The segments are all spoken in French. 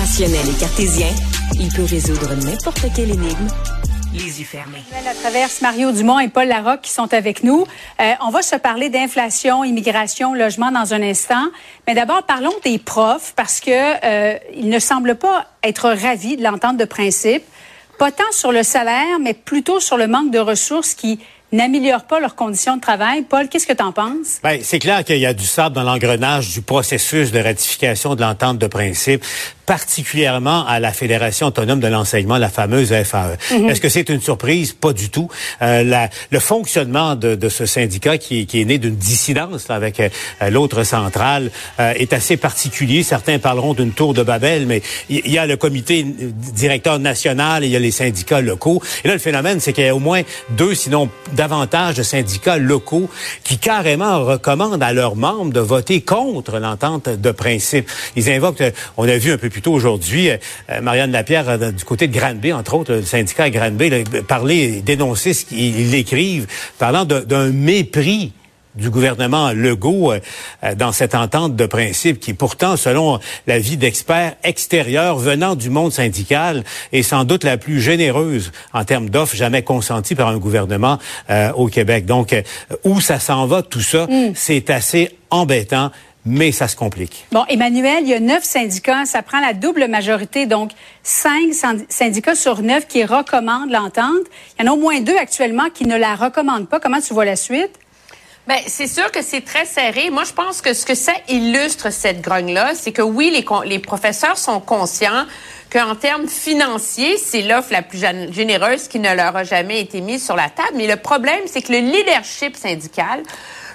Rationnel et cartésien, il peut résoudre n'importe quelle énigme les yeux fermés. La traverse Mario Dumont et Paul Larocque qui sont avec nous. Euh, on va se parler d'inflation, immigration, logement dans un instant. Mais d'abord, parlons des profs parce que euh, ne semblent pas être ravis de l'entente de principe. Pas tant sur le salaire, mais plutôt sur le manque de ressources qui n'améliorent pas leurs conditions de travail. Paul, qu'est-ce que tu en penses? Ben, c'est clair qu'il y a du sable dans l'engrenage du processus de ratification de l'entente de principe particulièrement à la Fédération autonome de l'enseignement, la fameuse FAE. Mhm. Est-ce que c'est une surprise? Pas du tout. Euh, la, le fonctionnement de, de ce syndicat qui, qui est né d'une dissidence là, avec euh, l'autre centrale euh, est assez particulier. Certains parleront d'une tour de Babel, mais il y, a le comité directeur national et il y a les syndicats locaux. Et là, le phénomène, c'est qu'il y a au moins deux, sinon davantage de syndicats locaux qui carrément recommandent à leurs membres de voter contre l'entente de principe. Ils invoquent, on a vu un peu plus aujourd'hui, euh, euh, Marianne Lapierre, euh, du côté de Granby, entre autres, le syndicat Granby, parler, dénoncer ce qu'ils écrivent, parlant d'un mépris du gouvernement Legault dans cette entente de principe qui pourtant, selon l'avis d'experts extérieurs venant du monde syndical, est sans doute la plus généreuse en termes d'offres jamais consenties par un gouvernement au Québec. Donc, où ça s'en va, tout ça, mm. c'est assez embêtant mais ça se complique. Bon, Emmanuel, il y a neuf syndicats, ça prend la double majorité, donc cinq syndicats sur neuf qui recommandent l'entente. Il y en a au moins deux actuellement qui ne la recommandent pas. Comment tu vois la suite? Bien, c'est sûr que c'est très serré. Moi, je pense que ce que ça illustre, cette grogne-là, c'est que oui, les, les professeurs sont conscients qu'en termes financiers, c'est l'offre la plus généreuse qui ne leur a jamais été mise sur la table. Mais le problème, c'est que le leadership syndical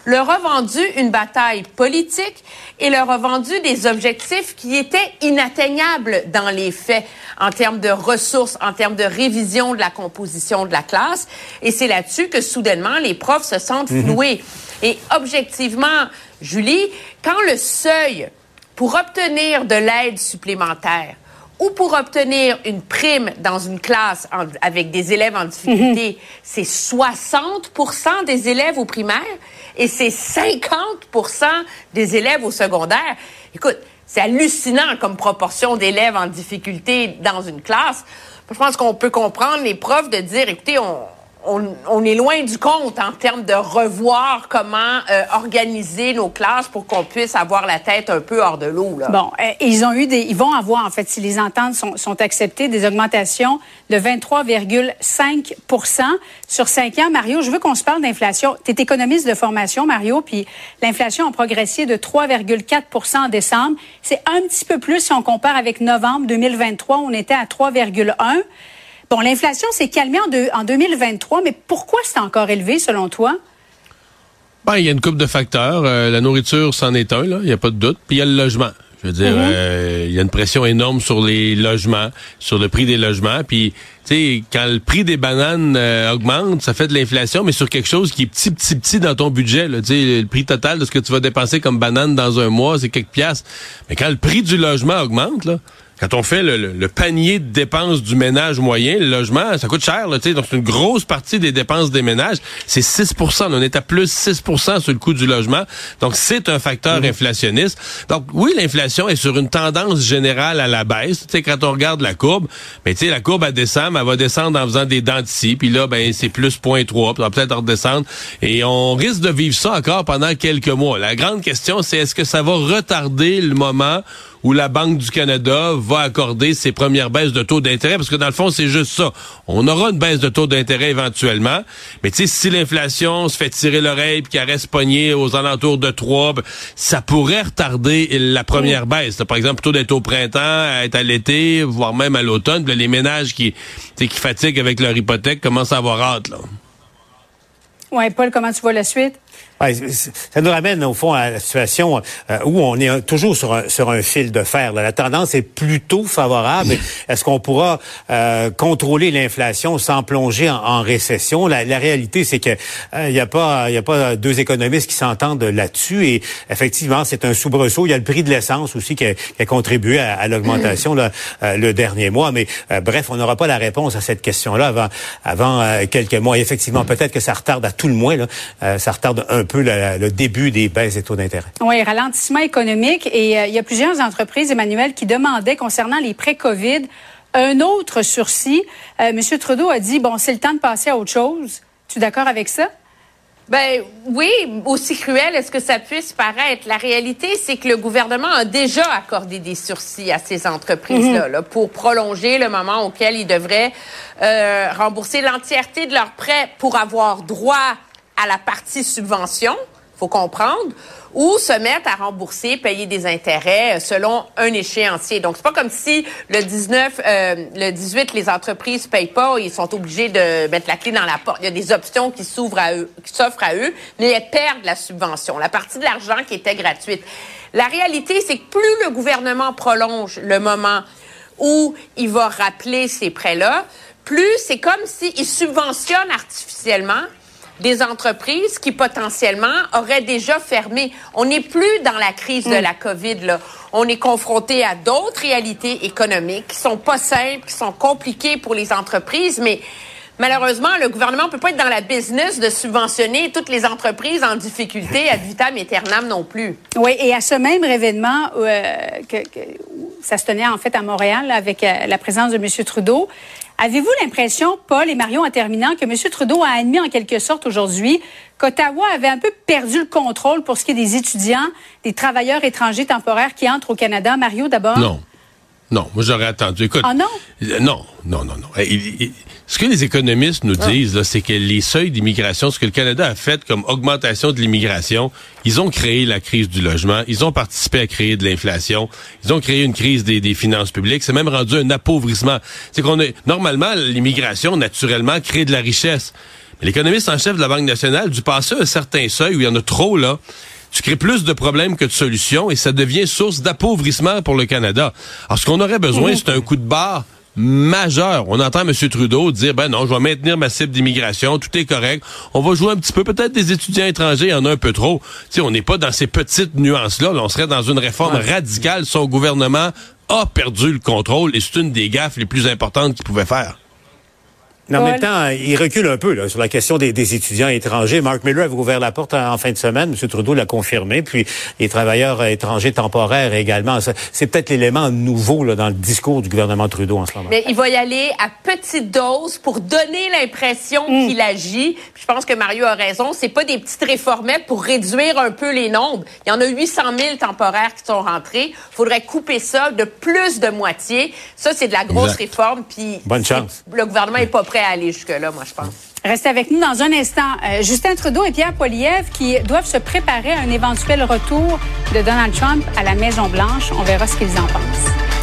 leur a vendu une bataille politique et leur a vendu des objectifs qui étaient inatteignables dans les faits en termes de ressources, en termes de révision de la composition de la classe. Et c'est là-dessus que soudainement les profs se sentent mhm. floués. Et objectivement, Julie, quand le seuil pour obtenir de l'aide supplémentaire ou pour obtenir une prime dans une classe avec des élèves en difficulté, mhm. c'est 60% des élèves au primaire et c'est 50% des élèves au secondaire. Écoute, c'est hallucinant comme proportion d'élèves en difficulté dans une classe. Je pense qu'on peut comprendre les profs de dire, écoutez, on, on, est loin du compte en termes de revoir comment euh, organiser nos classes pour qu'on puisse avoir la tête un peu hors de l'eau. Bon, euh, ils ont eu des, ils vont avoir en fait, si les ententes sont, sont acceptées, des augmentations de 23,5% sur cinq ans. Mario, je veux qu'on se parle d'inflation. Tu es économiste de formation, Mario, puis l'inflation a progressé de 3,4% en décembre. C'est un petit peu plus si on compare avec novembre 2023, on était à 3,1. Bon, l'inflation s'est calmée en, en 2023, mais pourquoi c'est encore élevé selon toi? Ben, il y a une coupe de facteurs. Euh, la nourriture, c'en est un, là, il n'y a pas de doute. Puis il y a le logement. Je veux dire, mhm. euh, il y a une pression énorme sur les logements, sur le prix des logements. Puis, tu sais, quand le prix des bananes euh, augmente, ça fait de l'inflation, mais sur quelque chose qui est petit, petit, petit dans ton budget. Tu sais, le prix total de ce que tu vas dépenser comme banane dans un mois, c'est quelques piastres. Mais quand le prix du logement augmente, là, quand on fait le, panier de dépenses du ménage moyen, le logement, ça coûte cher. Là, donc, c'est une grosse partie des dépenses des ménages. C'est 6% On est à plus 6% sur le coût du logement. Donc, c'est un facteur mhm. inflationniste. Donc, oui, l'inflation est sur une tendance générale à la baisse. sais, quand on regarde la courbe, mais tu sais, la courbe, elle descend, elle va descendre en faisant des dents de scie. Puis là, ben c'est plus 0.3. Puis va peut-être redescendre. Et on risque de vivre ça encore pendant quelques mois. La grande question, c'est est-ce que ça va retarder le moment où la Banque du Canada va accorder ses premières baisses de taux d'intérêt, parce que dans le fond, c'est juste ça. On aura une baisse de taux d'intérêt éventuellement, mais tu sais, si l'inflation se fait tirer l'oreille puis qu'elle reste pognée aux alentours de 3, ben, ça pourrait retarder la première baisse. Par exemple, plutôt d'être au printemps, être à l'été, voire même à l'automne. Les ménages qui, qui fatiguent avec leur hypothèque commencent à avoir hâte. Là. Ouais, Paul, comment tu vois la suite? Ça nous ramène au fond à la situation euh, où on est toujours sur un, sur un fil de fer. La tendance est plutôt favorable. Est-ce qu'on pourra euh, contrôler l'inflation sans plonger en, récession? La, réalité, c'est que il euh, n'y a pas il a pas deux économistes qui s'entendent là-dessus. Et effectivement, c'est un soubresaut. Il y a le prix de l'essence aussi qui a, contribué à, l'augmentation le dernier mois. Mais bref, on n'aura pas la réponse à cette question-là avant avant quelques mois. effectivement, peut-être que ça retarde à tout le moins. Là, ça retarde un un peu le début des baisses des taux d'intérêt. Oui, ralentissement économique. Et euh, il y a plusieurs entreprises, Emmanuel, qui demandaient concernant les prêts COVID un autre sursis. Euh, Monsieur Trudeau a dit, bon, c'est le temps de passer à autre chose. Tu es d'accord avec ça? Ben oui, aussi cruel est-ce que ça puisse paraître. La réalité, c'est que le gouvernement a déjà accordé des sursis à ces entreprises-là mhm. pour prolonger le moment auquel ils devraient euh, rembourser l'entièreté de leurs prêts pour avoir droit à la partie subvention faut comprendre, ou se mettre à rembourser, payer des intérêts euh, selon un échéancier. Donc, c'est pas comme si le 19, euh, le 18, les entreprises payent pas, ils sont obligés de mettre la clé dans la porte. Il y a des options qui s'ouvrent à eux, qui s'offrent à eux, mais elles perdent la subvention, la partie de l'argent qui était gratuite. La réalité, c'est que plus le gouvernement prolonge le moment où il va rappeler ces prêts-là, plus c'est comme s'il subventionne artificiellement des entreprises qui potentiellement auraient déjà fermé. On n'est plus dans la crise de mm. la COVID là. On est confronté à d'autres réalités économiques qui sont pas simples, qui sont compliquées pour les entreprises, mais Malheureusement, le gouvernement peut pas être dans la business de subventionner toutes les entreprises en difficulté ad vitam aeternam non plus. Oui, et à ce même événement, euh, que, ça se tenait en fait à Montréal avec euh, la présence de M. Trudeau, Avez-vous l'impression, Paul et Marion, en terminant, que M. Trudeau a admis en quelque sorte aujourd'hui qu'Ottawa avait un peu perdu le contrôle pour ce qui est des étudiants, des travailleurs étrangers temporaires qui entrent au Canada? Mario, d'abord? Non. Non, moi j'aurais attendu. Écoute, ah non? Euh, non, non, non, non. ce que les économistes nous ah. disent, c'est que les seuils d'immigration, ce que le Canada a fait comme augmentation de l'immigration, ils ont créé la crise du logement, ils ont participé à créer de l'inflation, ils ont créé une crise des, des finances publiques, c'est même rendu un appauvrissement. C'est qu'on est normalement l'immigration naturellement crée de la richesse. Mais l'économiste en chef de la Banque nationale, du passé un certain seuil où il y en a trop là, tu crées plus de problèmes que de solutions et ça devient source d'appauvrissement pour le Canada. Alors, ce qu'on aurait besoin, mhm. c'est un coup de barre majeur. On entend M. Trudeau dire, ben non, je vais maintenir ma cible d'immigration, tout est correct. On va jouer un petit peu, peut-être des étudiants étrangers, il y en a un peu trop. Sais, on n'est pas dans ces petites nuances-là. on serait dans une réforme radicale. Son gouvernement a perdu le contrôle et c'est une des gaffes les plus importantes qu'il pouvait faire. Mais en même temps, il recule un peu là, sur la question des, des, étudiants étrangers. Mark Miller avait ouvert la porte en, fin de semaine. M. Trudeau l'a confirmé. Puis les travailleurs étrangers temporaires également. C'est peut-être l'élément nouveau là, dans le discours du gouvernement Trudeau en ce moment. Mais il va y aller à petite dose pour donner l'impression mm. qu'il agit. je pense que Mario a raison. C'est pas des petites réformettes pour réduire un peu les nombres. Il y en a 800 000 temporaires qui sont rentrés. Il faudrait couper ça de plus de moitié. Ça, c'est de la grosse réforme. Puis Bonne chance. Le gouvernement est pas jusque-là, moi, je pense. Restez avec nous dans un instant. Euh, Justin Trudeau et Pierre Poilievre qui doivent se préparer à un éventuel retour de Donald Trump à la Maison-Blanche. On verra ce qu'ils en pensent.